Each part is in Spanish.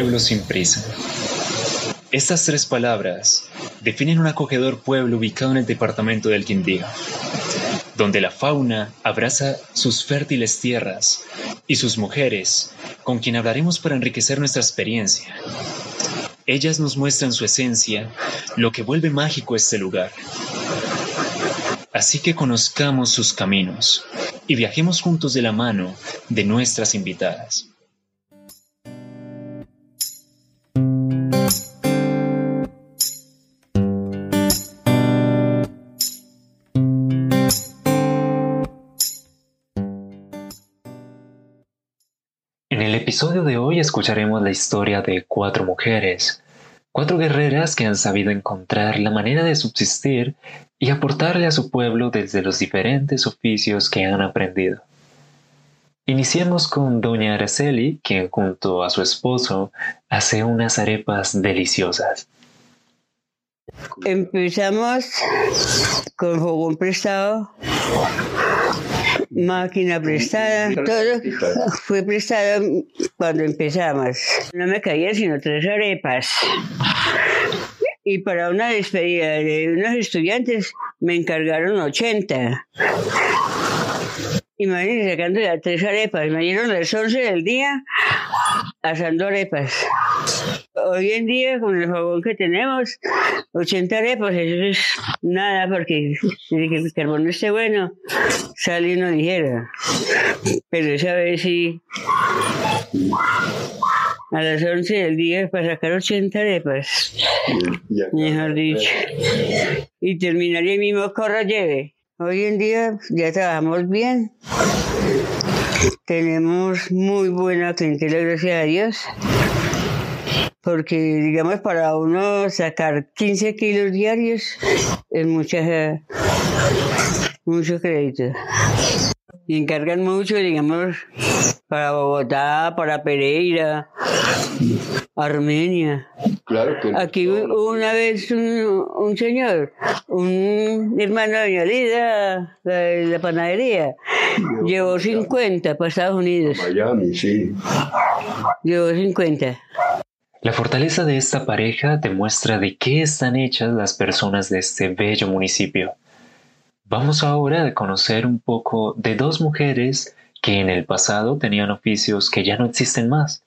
Pueblo sin prisa. Estas tres palabras definen un acogedor pueblo ubicado en el departamento del Quindío, donde la fauna abraza sus fértiles tierras y sus mujeres, con quien hablaremos para enriquecer nuestra experiencia. Ellas nos muestran su esencia, lo que vuelve mágico este lugar. Así que conozcamos sus caminos y viajemos juntos de la mano de nuestras invitadas. Episodio de hoy escucharemos la historia de cuatro mujeres, cuatro guerreras que han sabido encontrar la manera de subsistir y aportarle a su pueblo desde los diferentes oficios que han aprendido. Iniciemos con doña Araceli, quien junto a su esposo hace unas arepas deliciosas. Empezamos con jugón prestado máquina prestada, todo fue prestado cuando empezamos. No me caían sino tres arepas. Y para una despedida de unos estudiantes me encargaron 80. Imagínense sacando ya tres arepas. Me dieron las 11 del día asando arepas. Hoy en día, con el jabón que tenemos, 80 arepas, eso es nada, porque si el carbón no esté bueno, sale y no dijera. Pero esa vez sí, a las 11 del día para sacar 80 arepas, mejor dicho. Y terminaría el mismo corro lleve. Hoy en día ya trabajamos bien. Tenemos muy buena clientela, gracias a Dios. Porque, digamos, para uno sacar 15 kilos diarios es mucha, mucho crédito. Y encargan mucho, digamos, para Bogotá, para Pereira, Armenia. Claro que Aquí una vez un, un señor, un hermano de doña Lida, de la panadería, llevó 50 para Estados Unidos. Miami, sí. Llevó 50. La fortaleza de esta pareja demuestra de qué están hechas las personas de este bello municipio. Vamos ahora a conocer un poco de dos mujeres que en el pasado tenían oficios que ya no existen más.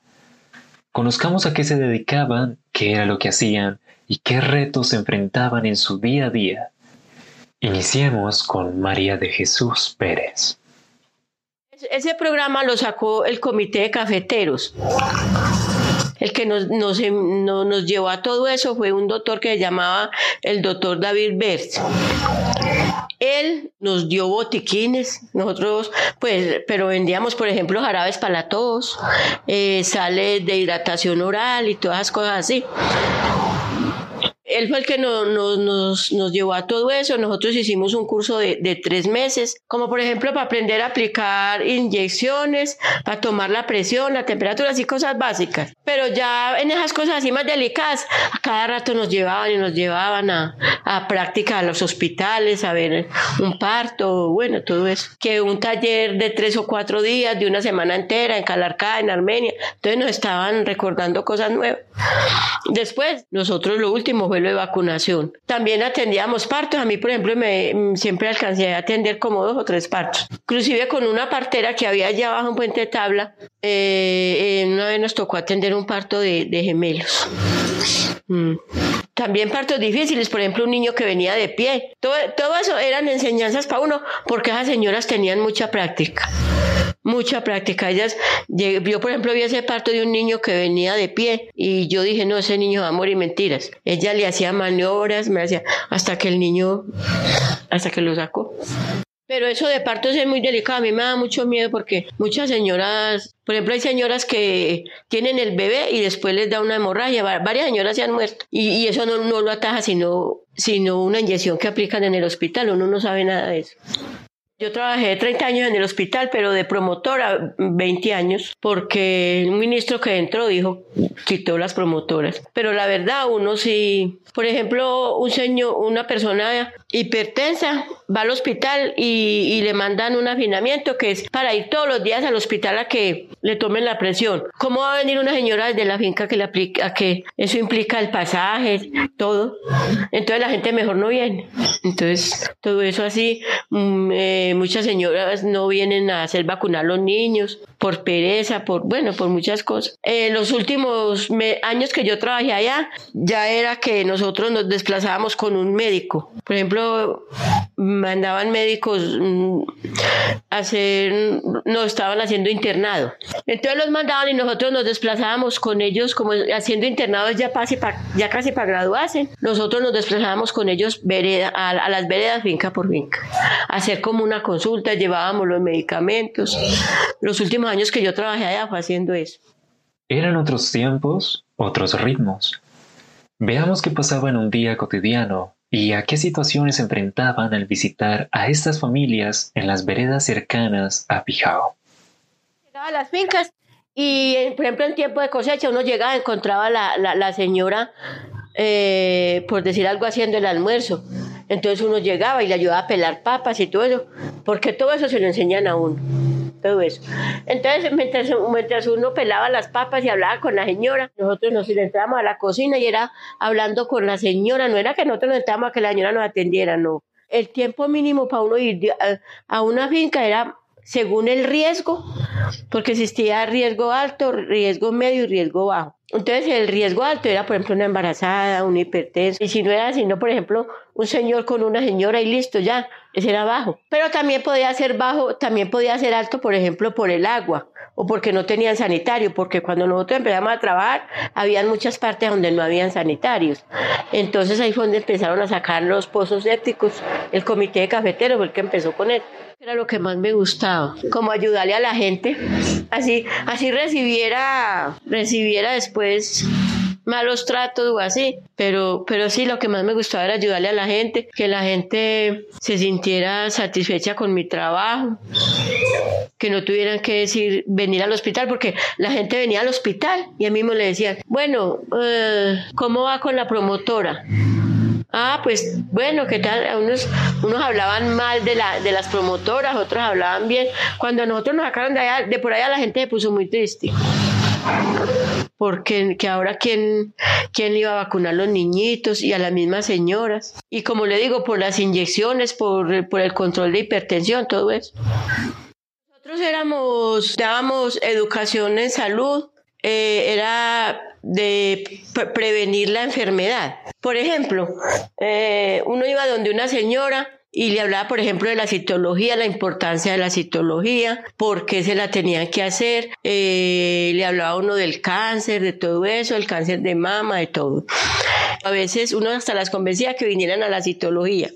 Conozcamos a qué se dedicaban, qué era lo que hacían y qué retos enfrentaban en su día a día. Iniciemos con María de Jesús Pérez. Ese programa lo sacó el Comité de Cafeteros. El que nos, nos, nos, llevó a todo eso fue un doctor que se llamaba el doctor David Bert. Él nos dio botiquines, nosotros, pues, pero vendíamos, por ejemplo, jarabes para la tos, eh, sales de hidratación oral y todas esas cosas así él fue el que nos, nos, nos, llevó a todo eso. Nosotros hicimos un curso de, de, tres meses, como por ejemplo para aprender a aplicar inyecciones, para tomar la presión, la temperatura, así cosas básicas. Pero ya en esas cosas así más delicadas, a cada rato nos llevaban y nos llevaban a, a práctica a los hospitales, a ver un parto, bueno, todo eso. Que un taller de tres o cuatro días, de una semana entera en Calarcá, en Armenia. Entonces nos estaban recordando cosas nuevas. Después, nosotros lo último fue de vacunación. También atendíamos partos. A mí, por ejemplo, me, siempre alcancé a atender como dos o tres partos. Inclusive con una partera que había allá abajo en Puente de Tabla, eh, una vez nos tocó atender un parto de, de gemelos. Mm. También partos difíciles, por ejemplo, un niño que venía de pie. Todo, todo eso eran enseñanzas para uno, porque esas señoras tenían mucha práctica mucha práctica. Ellas, yo por ejemplo vi ese parto de un niño que venía de pie y yo dije, no, ese niño va a morir mentiras. Ella le hacía maniobras, me hacía, hasta que el niño, hasta que lo sacó. Pero eso de partos es muy delicado, a mí me da mucho miedo porque muchas señoras, por ejemplo, hay señoras que tienen el bebé y después les da una hemorragia, varias señoras se han muerto y, y eso no, no, lo ataja sino, sino una inyección que aplican en el hospital, uno no sabe nada de eso. Yo trabajé 30 años en el hospital, pero de promotora 20 años, porque un ministro que entró dijo, quitó las promotoras. Pero la verdad, uno sí, por ejemplo, un señor, una persona hipertensa va al hospital y, le mandan un afinamiento que es para ir todos los días al hospital a que le tomen la presión. ¿Cómo va a venir una señora desde la finca que le aplica, que eso implica el pasaje, todo? Entonces la gente mejor no viene. Entonces, todo eso así, mm, eh, muchas señoras no vienen a hacer vacunar a los niños por pereza, por, bueno, por muchas cosas. En eh, los últimos años que yo trabajé allá, ya era que nosotros nos desplazábamos con un médico. Por ejemplo, mandaban médicos mm, hacer, no estaban haciendo internado. Entonces los mandaban y nosotros nos desplazábamos con ellos como haciendo internados ya casi para ya casi para graduarse. Nosotros nos desplazábamos con ellos a, las veredas finca por finca, hacer como una consulta, llevábamos los medicamentos. Los últimos años que yo trabajé allá fue haciendo eso. Eran otros tiempos, otros ritmos. Veamos qué pasaba en un día cotidiano y a qué situaciones se enfrentaban al visitar a estas familias en las veredas cercanas a Pijao. Llegaba a las fincas y, por ejemplo, en tiempo de cosecha uno llegaba, encontraba la, la, la señora, eh, por decir algo, haciendo el almuerzo. Entonces uno llegaba y le ayudaba a pelar papas y todo eso, porque todo eso se lo enseñan a uno todo eso. Entonces, mientras, mientras, uno pelaba las papas y hablaba con la señora, nosotros nos entrábamos a la cocina y era hablando con la señora, no era que nosotros nos entrábamos a que la señora nos atendiera, no. El tiempo mínimo para uno ir a una finca era según el riesgo, porque existía riesgo alto, riesgo medio y riesgo bajo. Entonces el riesgo alto era, por ejemplo, una embarazada, un hipertenso, y si no era sino, por ejemplo, un señor con una señora y listo, ya, ese era bajo. Pero también podía ser bajo, también podía ser alto, por ejemplo, por el agua o porque no tenían sanitario, porque cuando nosotros empezamos a trabajar, habían muchas partes donde no habían sanitarios. Entonces ahí fue donde empezaron a sacar los pozos sépticos. El comité de cafeteros fue el que empezó con él. Era lo que más me gustaba, como ayudarle a la gente, así, así recibiera, recibiera después malos tratos o así, pero, pero sí, lo que más me gustaba era ayudarle a la gente, que la gente se sintiera satisfecha con mi trabajo, que no tuvieran que decir venir al hospital, porque la gente venía al hospital y a mí me le decían, bueno, eh, ¿cómo va con la promotora? Ah, pues bueno, ¿qué tal? Unos, unos hablaban mal de, la, de las promotoras, otros hablaban bien. Cuando nosotros nos sacaron de, allá, de por allá, la gente se puso muy triste. Porque que ahora quién, quién iba a vacunar a los niñitos y a las mismas señoras. Y como le digo, por las inyecciones, por, por el control de hipertensión, todo eso. Nosotros éramos, dábamos educación en salud, eh, era de prevenir la enfermedad. Por ejemplo, eh, uno iba donde una señora y le hablaba, por ejemplo, de la citología, la importancia de la citología, por qué se la tenían que hacer. Eh, le hablaba uno del cáncer, de todo eso, el cáncer de mama, de todo. A veces uno hasta las convencía que vinieran a la citología.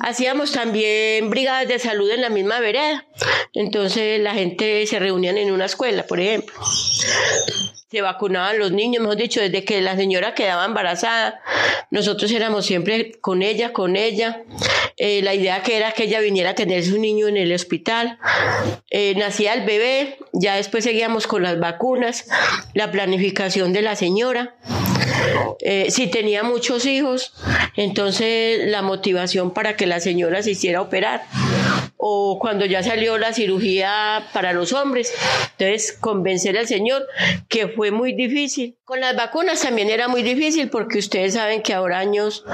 Hacíamos también brigadas de salud en la misma vereda. Entonces la gente se reunían en una escuela, por ejemplo se vacunaban los niños, mejor dicho, desde que la señora quedaba embarazada, nosotros éramos siempre con ella, con ella. Eh, la idea que era que ella viniera a tener su niño en el hospital. Eh, nacía el bebé, ya después seguíamos con las vacunas, la planificación de la señora. Eh, si tenía muchos hijos, entonces la motivación para que la señora se hiciera operar o cuando ya salió la cirugía para los hombres. Entonces, convencer al Señor que fue muy difícil. Con las vacunas también era muy difícil porque ustedes saben que ahora años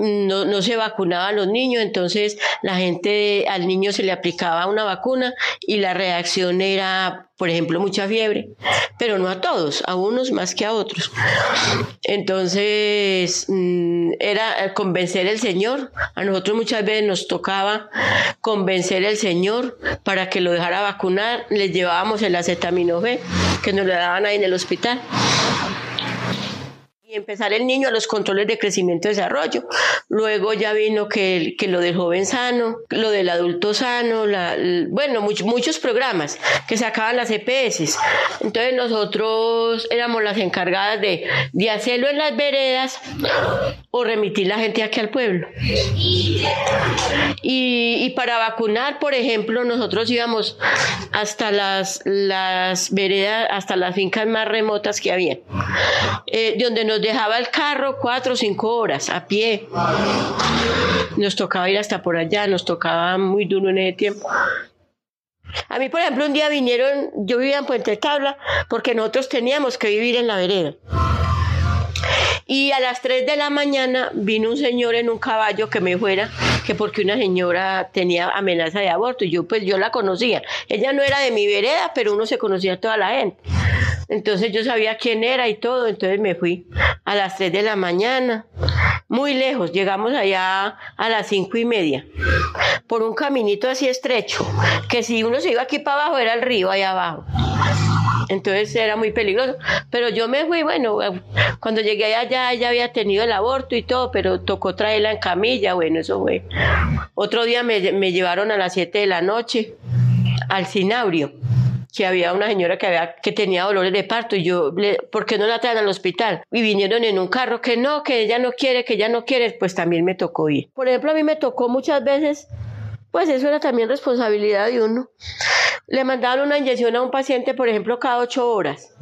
no, no, se vacunaban los niños, entonces la gente al niño se le aplicaba una vacuna y la reacción era por ejemplo, mucha fiebre, pero no a todos, a unos más que a otros. Entonces, mm, era convencer al Señor. A nosotros muchas veces nos tocaba convencer al Señor para que lo dejara vacunar. Les llevábamos el acetaminofén que nos lo daban ahí en el hospital. Y empezar el niño a los controles de crecimiento y desarrollo. Luego ya vino que, que lo del joven sano, lo del adulto sano, bueno, muchos programas que sacaban las EPS. Entonces nosotros éramos las encargadas de, de hacerlo en las veredas o remitir la gente aquí al pueblo. Y, y para vacunar, por ejemplo, nosotros íbamos hasta las, las veredas, hasta las fincas más remotas que había, eh, donde nos dejaba el carro cuatro o cinco horas a pie. Nos tocaba ir hasta por allá, nos tocaba muy duro en ese tiempo. A mí, por ejemplo, un día vinieron, yo vivía en Puente Tabla, porque nosotros teníamos que vivir en la vereda. Y a las 3 de la mañana vino un señor en un caballo que me fuera, que porque una señora tenía amenaza de aborto. Y yo, pues, yo la conocía. Ella no era de mi vereda, pero uno se conocía a toda la gente. Entonces yo sabía quién era y todo, entonces me fui a las 3 de la mañana, muy lejos, llegamos allá a las cinco y media, por un caminito así estrecho, que si uno se iba aquí para abajo era el río allá abajo. Entonces era muy peligroso. Pero yo me fui, bueno, cuando llegué allá ella había tenido el aborto y todo, pero tocó traerla en camilla, bueno, eso fue. Otro día me, llevaron a las 7 de la noche al Cinaurio que había una señora que, había, que tenía dolores de parto y yo, ¿por qué no la traen al hospital? Y vinieron en un carro que no, que ella no quiere, que ella no quiere, pues también me tocó ir. Por ejemplo, a mí me tocó muchas veces, pues eso era también responsabilidad de uno le mandaban una inyección a un paciente, por ejemplo, cada ocho horas.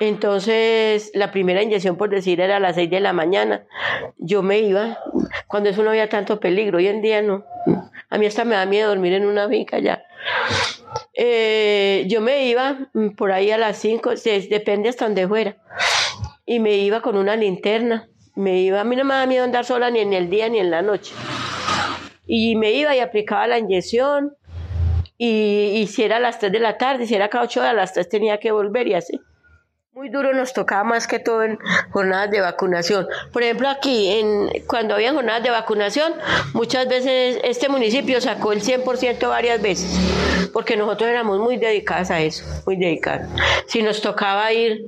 Entonces, la primera inyección, por decir, era a las seis de la mañana. Yo me iba, cuando eso no había tanto peligro. Hoy en día no. A mí hasta me da miedo dormir en una finca ya. Eh, yo me iba por ahí a las cinco, depende hasta donde fuera. Y me iba con una linterna. Me iba, a mí no me da miedo andar sola ni en el día ni en la noche. Y me iba y aplicaba la inyección y, si era a las 3 de la tarde, si era cada 8 horas, las 3 tenía que volver y así. Muy duro nos tocaba más que todo en jornadas de vacunación. Por ejemplo, aquí, en, cuando había jornadas de vacunación, muchas veces este municipio sacó el 100% varias veces, porque nosotros éramos muy dedicados a eso, muy dedicados. Si nos tocaba ir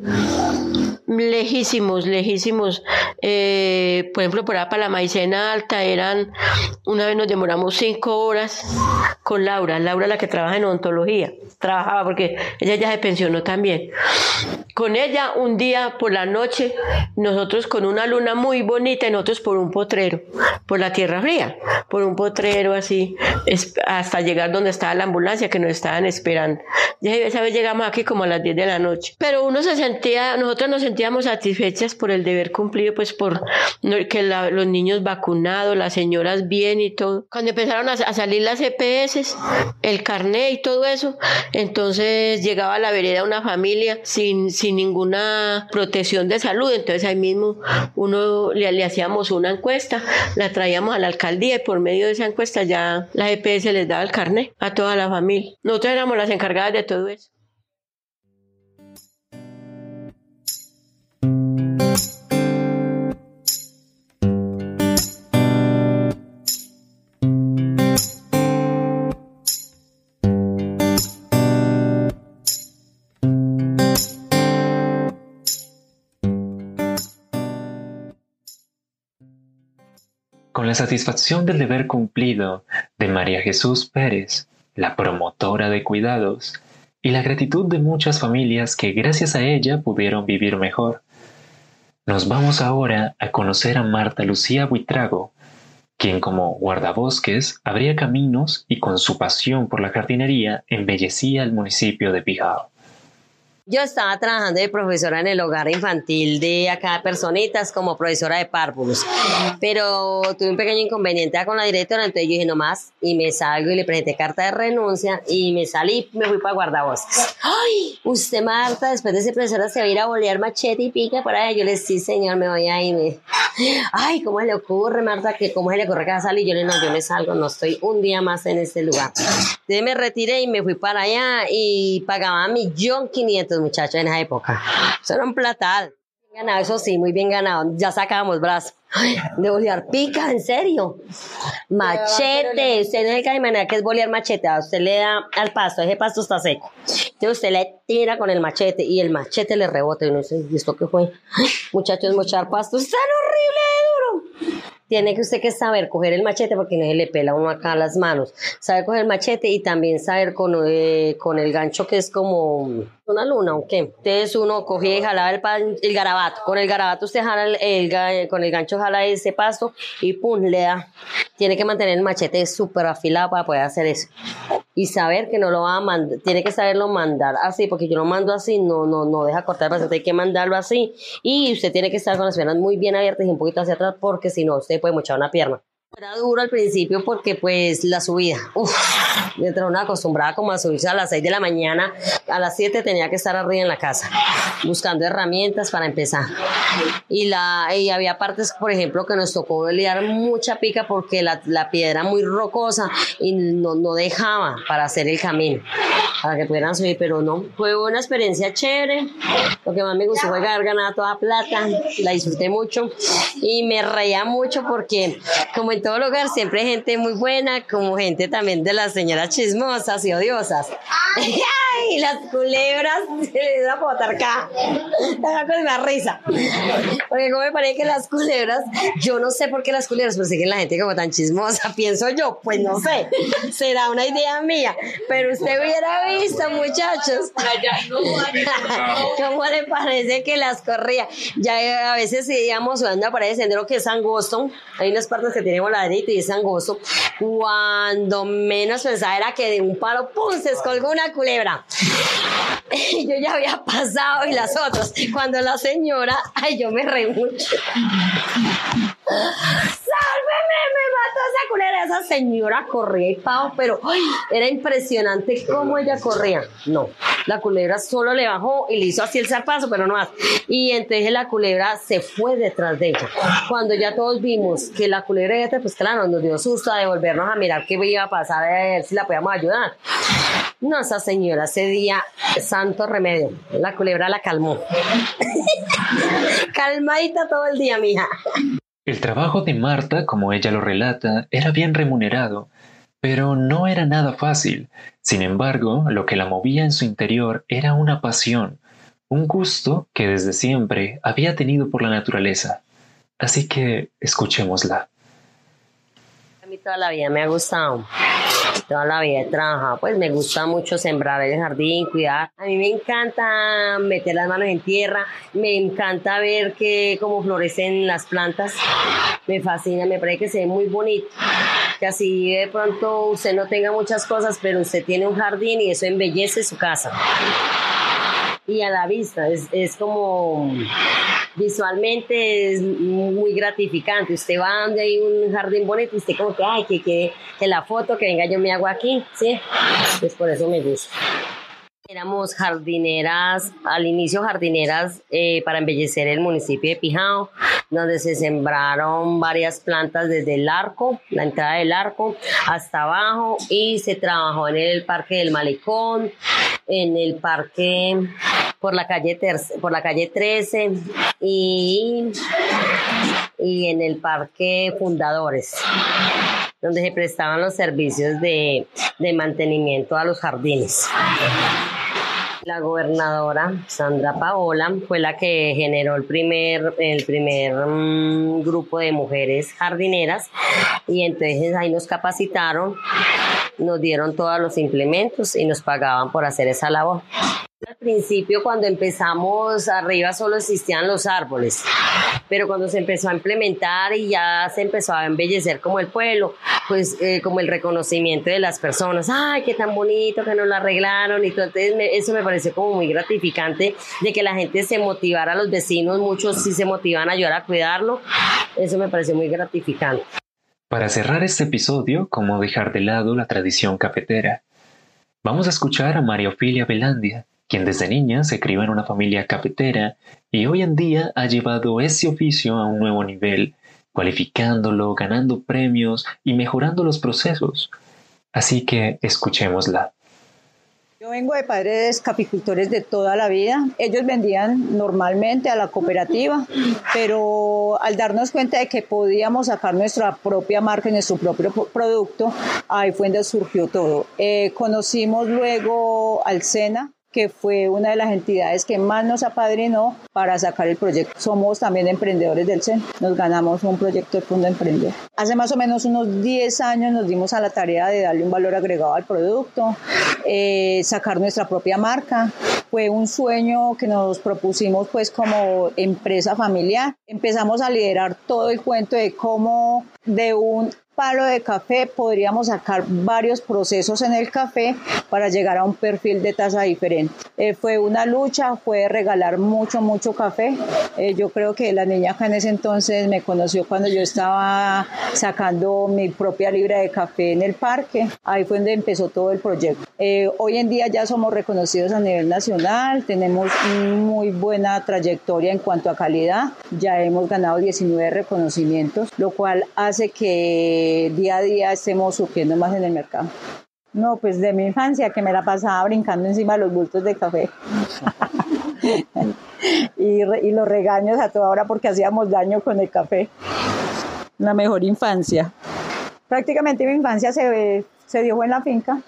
lejísimos, lejísimos. Eh, por ejemplo, por para la maicena alta eran, una vez nos demoramos cinco horas con Laura, Laura la que trabaja en odontología, trabajaba porque ella ya se pensionó también. Con ella un día por la noche, nosotros con una luna muy bonita y nosotros por un potrero, por la tierra fría, por un potrero así, hasta llegar donde estaba la ambulancia que nos estaban esperando. Ya esa vez llegamos aquí como a las 10 de la noche. Pero uno se sentía, nosotros nos sentíamos satisfechas por el deber cumplido, pues por que los niños vacunados, las señoras bien y todo. Cuando empezaron a, salir las EPS, el carnet y todo eso, entonces llegaba a la vereda una familia sin, sin ninguna protección de salud. Entonces ahí mismo uno le, le hacíamos una encuesta, la traíamos a la alcaldía y por medio de esa encuesta ya la EPS les daba el carnet a toda la familia. Nosotros éramos las encargadas de todo eso. Satisfacción del deber cumplido de María Jesús Pérez, la promotora de cuidados, y la gratitud de muchas familias que gracias a ella pudieron vivir mejor. Nos vamos ahora a conocer a Marta Lucía Buitrago, quien como guardabosques abría caminos y con su pasión por la jardinería embellecía el municipio de Pijao. Yo estaba trabajando de profesora en el hogar infantil de acá personitas como profesora de párvulos, pero tuve un pequeño inconveniente con la directora, entonces yo dije no más y me salgo y le presenté carta de renuncia y me salí, me fui para guardabosques. Ay, usted Marta, después de ser profesora se va a ir a bolear machete y pica por ahí. Yo le dije, sí señor, me voy a ir. Ay, ¿cómo le ocurre Marta? que ¿Cómo se le ocurre que va a salir? Yo le dije, no, yo me salgo, no estoy un día más en este lugar. Entonces me retiré y me fui para allá y pagaba millón quinientos muchachos en esa época. Eso era un platal. Ganado, eso sí, muy bien ganado. Ya sacábamos brazo. De bolear pica, en serio. Machete. Usted no se manera que es bolear machete. usted le da al pasto, ese pasto está seco. Entonces usted le tira con el machete y el machete le rebota. Y no sé, ¿y esto qué fue? Muchachos, mochar pasto. ¡Están horrible de duro! Tiene que usted que saber coger el machete porque no se le pela uno acá las manos. Saber coger el machete y también saber con, eh, con el gancho que es como una luna qué. Entonces uno cogía y jalaba el, el garabato. Con el garabato usted jala el, con el gancho jala ese pasto y pum, le da. Tiene que mantener el machete súper afilado para poder hacer eso. Y saber que no lo va a mandar, tiene que saberlo mandar así, porque yo lo mando así, no, no, no deja cortar el hay que mandarlo así. Y usted tiene que estar con las piernas muy bien abiertas y un poquito hacia atrás, porque si no, usted puede mochar una pierna. Era duro al principio porque pues la subida, uff, mientras una acostumbrada como a subirse a las 6 de la mañana, a las 7 tenía que estar arriba en la casa, buscando herramientas para empezar. Y, la, y había partes, por ejemplo, que nos tocó liar mucha pica porque la, la piedra muy rocosa y no, no dejaba para hacer el camino, para que pudieran subir, pero no, fue una experiencia chévere. Lo que más me gustó fue haber ganado toda plata, la disfruté mucho y me reía mucho porque como en todo lugar siempre hay gente muy buena, como gente también de las señoras chismosas y odiosas. ¡Ay! Las culebras, se a botar acá. con más risa. Porque como me parece que las culebras, yo no sé por qué las culebras persiguen la gente como tan chismosa, pienso yo, pues no sé. Será una idea mía. Pero usted hubiera visto, muchachos. ¿Cómo le parece que las corría? Ya a veces íbamos sudando para el sendero que es angosto. Hay unas partes que tienen ladrito y es angosto, cuando menos pensaba era que de un palo, ¡pum!, se escolgó una culebra. Yo ya había pasado y las otras. Cuando la señora, ay, yo me reí mucho. ¡Sálveme! Me mató esa culebra. Esa señora corría y pavo, pero era impresionante cómo ella corría. No, la culebra solo le bajó y le hizo así el zarpazo, pero no más. Y entonces la culebra se fue detrás de ella. Cuando ya todos vimos que la culebra, pues claro, nos dio susto a devolvernos a mirar qué iba a pasar, a ver si la podíamos ayudar. No, esa señora ese día, santo remedio, la culebra la calmó. Calmadita todo el día, mija. El trabajo de Marta, como ella lo relata, era bien remunerado, pero no era nada fácil. Sin embargo, lo que la movía en su interior era una pasión, un gusto que desde siempre había tenido por la naturaleza. Así que escuchémosla. A mí toda la vida me ha gustado toda la vida he trabajado, pues me gusta mucho sembrar el jardín, cuidar. A mí me encanta meter las manos en tierra, me encanta ver que cómo florecen las plantas, me fascina, me parece que se ve muy bonito. Que así de pronto usted no tenga muchas cosas, pero usted tiene un jardín y eso embellece su casa. Y a la vista, es, es como visualmente es muy gratificante. Usted va donde hay un jardín bonito y usted como que, ay, que, que, que la foto, que venga yo me hago aquí, ¿sí? Pues por eso me gusta. Éramos jardineras, al inicio jardineras eh, para embellecer el municipio de Pijao, donde se sembraron varias plantas desde el arco, la entrada del arco, hasta abajo, y se trabajó en el parque del Malecón, en el parque por la calle, por la calle 13 y, y en el parque Fundadores donde se prestaban los servicios de, de mantenimiento a los jardines. La gobernadora Sandra Paola fue la que generó el primer, el primer mm, grupo de mujeres jardineras y entonces ahí nos capacitaron, nos dieron todos los implementos y nos pagaban por hacer esa labor. Al principio, cuando empezamos arriba, solo existían los árboles, pero cuando se empezó a implementar y ya se empezó a embellecer como el pueblo, pues eh, como el reconocimiento de las personas, ay, qué tan bonito que nos lo arreglaron, y entonces eso me pareció como muy gratificante de que la gente se motivara, los vecinos, muchos sí se motivan a ayudar a cuidarlo, eso me pareció muy gratificante. Para cerrar este episodio, ¿cómo dejar de lado la tradición cafetera? Vamos a escuchar a María Ofilia Belandia, quien desde niña se crió en una familia cafetera y hoy en día ha llevado ese oficio a un nuevo nivel, cualificándolo, ganando premios y mejorando los procesos. Así que escuchémosla. Yo vengo de padres capicultores de toda la vida. Ellos vendían normalmente a la cooperativa, pero al darnos cuenta de que podíamos sacar nuestra propia marca y nuestro propio producto, ahí fue donde surgió todo. Eh, conocimos luego al SENA, que fue una de las entidades que más nos apadrinó para sacar el proyecto. Somos también emprendedores del CEN, nos ganamos un proyecto de Fondo Emprender. Hace más o menos unos 10 años nos dimos a la tarea de darle un valor agregado al producto, eh, sacar nuestra propia marca. Fue un sueño que nos propusimos pues como empresa familiar. Empezamos a liderar todo el cuento de cómo de un palo de café podríamos sacar varios procesos en el café para llegar a un perfil de taza diferente. Eh, fue una lucha, fue regalar mucho, mucho café. Eh, yo creo que la niña acá en ese entonces me conoció cuando yo estaba sacando mi propia libra de café en el parque. Ahí fue donde empezó todo el proyecto. Eh, hoy en día ya somos reconocidos a nivel nacional, tenemos muy buena trayectoria en cuanto a calidad. Ya hemos ganado 19 reconocimientos, lo cual hace que día a día estemos surgiendo más en el mercado. No, pues de mi infancia que me la pasaba brincando encima de los bultos de café. y, los regaños a toda hora porque hacíamos daño con el café. La mejor infancia. Prácticamente mi infancia se, se dio en la finca.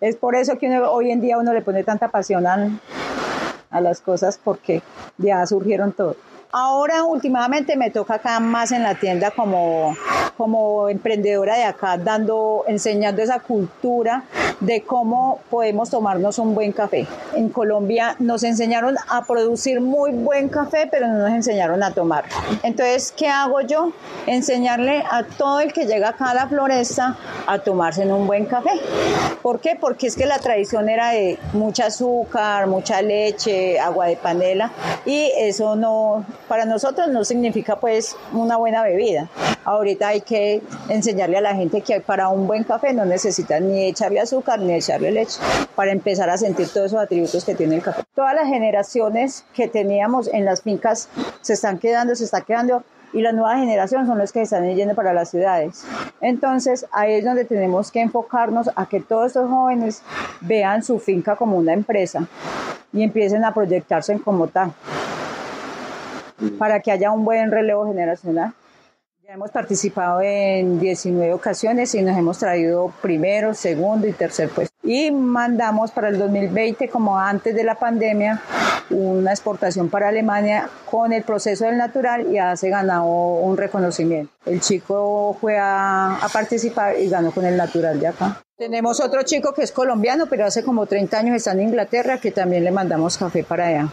Es por eso que hoy en día uno le pone tanta pasión a las cosas porque ya surgieron todo. Ahora últimamente me toca acá más en la tienda como, como emprendedora de acá, dando, enseñando esa cultura de cómo podemos tomarnos un buen café. En Colombia nos enseñaron a producir muy buen café, pero no nos enseñaron a tomar. Entonces, ¿qué hago yo? Enseñarle a todo el que llega acá a la floresta a tomarse un buen café. ¿Por qué? Porque es que la tradición era de mucha azúcar, mucha leche, agua de panela y eso no para nosotros no significa pues una buena bebida. Ahorita hay que enseñarle a la gente que para un buen café no necesitas ni echarle azúcar ni echarle leche para empezar a sentir todos esos atributos que tiene el café. Todas las generaciones que teníamos en las fincas se están quedando, se está quedando y la nueva generación son los que están yendo para las ciudades. Entonces, ahí es donde tenemos que enfocarnos a que todos estos jóvenes vean su finca como una empresa y empiecen a proyectarse en como tal para que haya un buen relevo generacional. Ya hemos participado en 19 ocasiones y nos hemos traído primero, segundo y tercer puesto. Y mandamos para el 2020, como antes de la pandemia, una exportación para Alemania con el proceso del natural y ya se ganó un reconocimiento. El chico fue a participar y ganó con el natural de acá. Tenemos otro chico que es colombiano, pero hace como 30 años está en Inglaterra, que también le mandamos café para allá.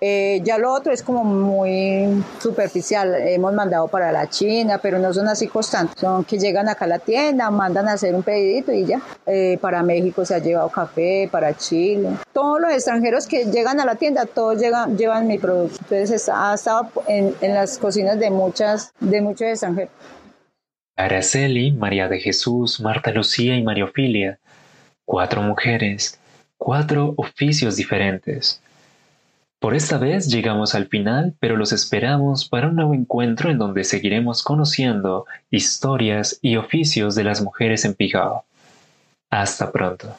Eh, ya lo otro es como muy superficial. Hemos mandado para la China, pero no son así constantes. Son que llegan acá a la tienda, mandan a hacer un pedidito y ya. Eh, para México se ha llevado café, para Chile. Todos los extranjeros que llegan a la tienda, todos llevan mi producto. Entonces ha estado en, en las cocinas de, muchas, de muchos extranjeros. Araceli, María de Jesús, Marta Lucía y María Ofilia. Cuatro mujeres, cuatro oficios diferentes por esta vez llegamos al final, pero los esperamos para un nuevo encuentro en donde seguiremos conociendo historias y oficios de las mujeres en Pijao. Hasta pronto.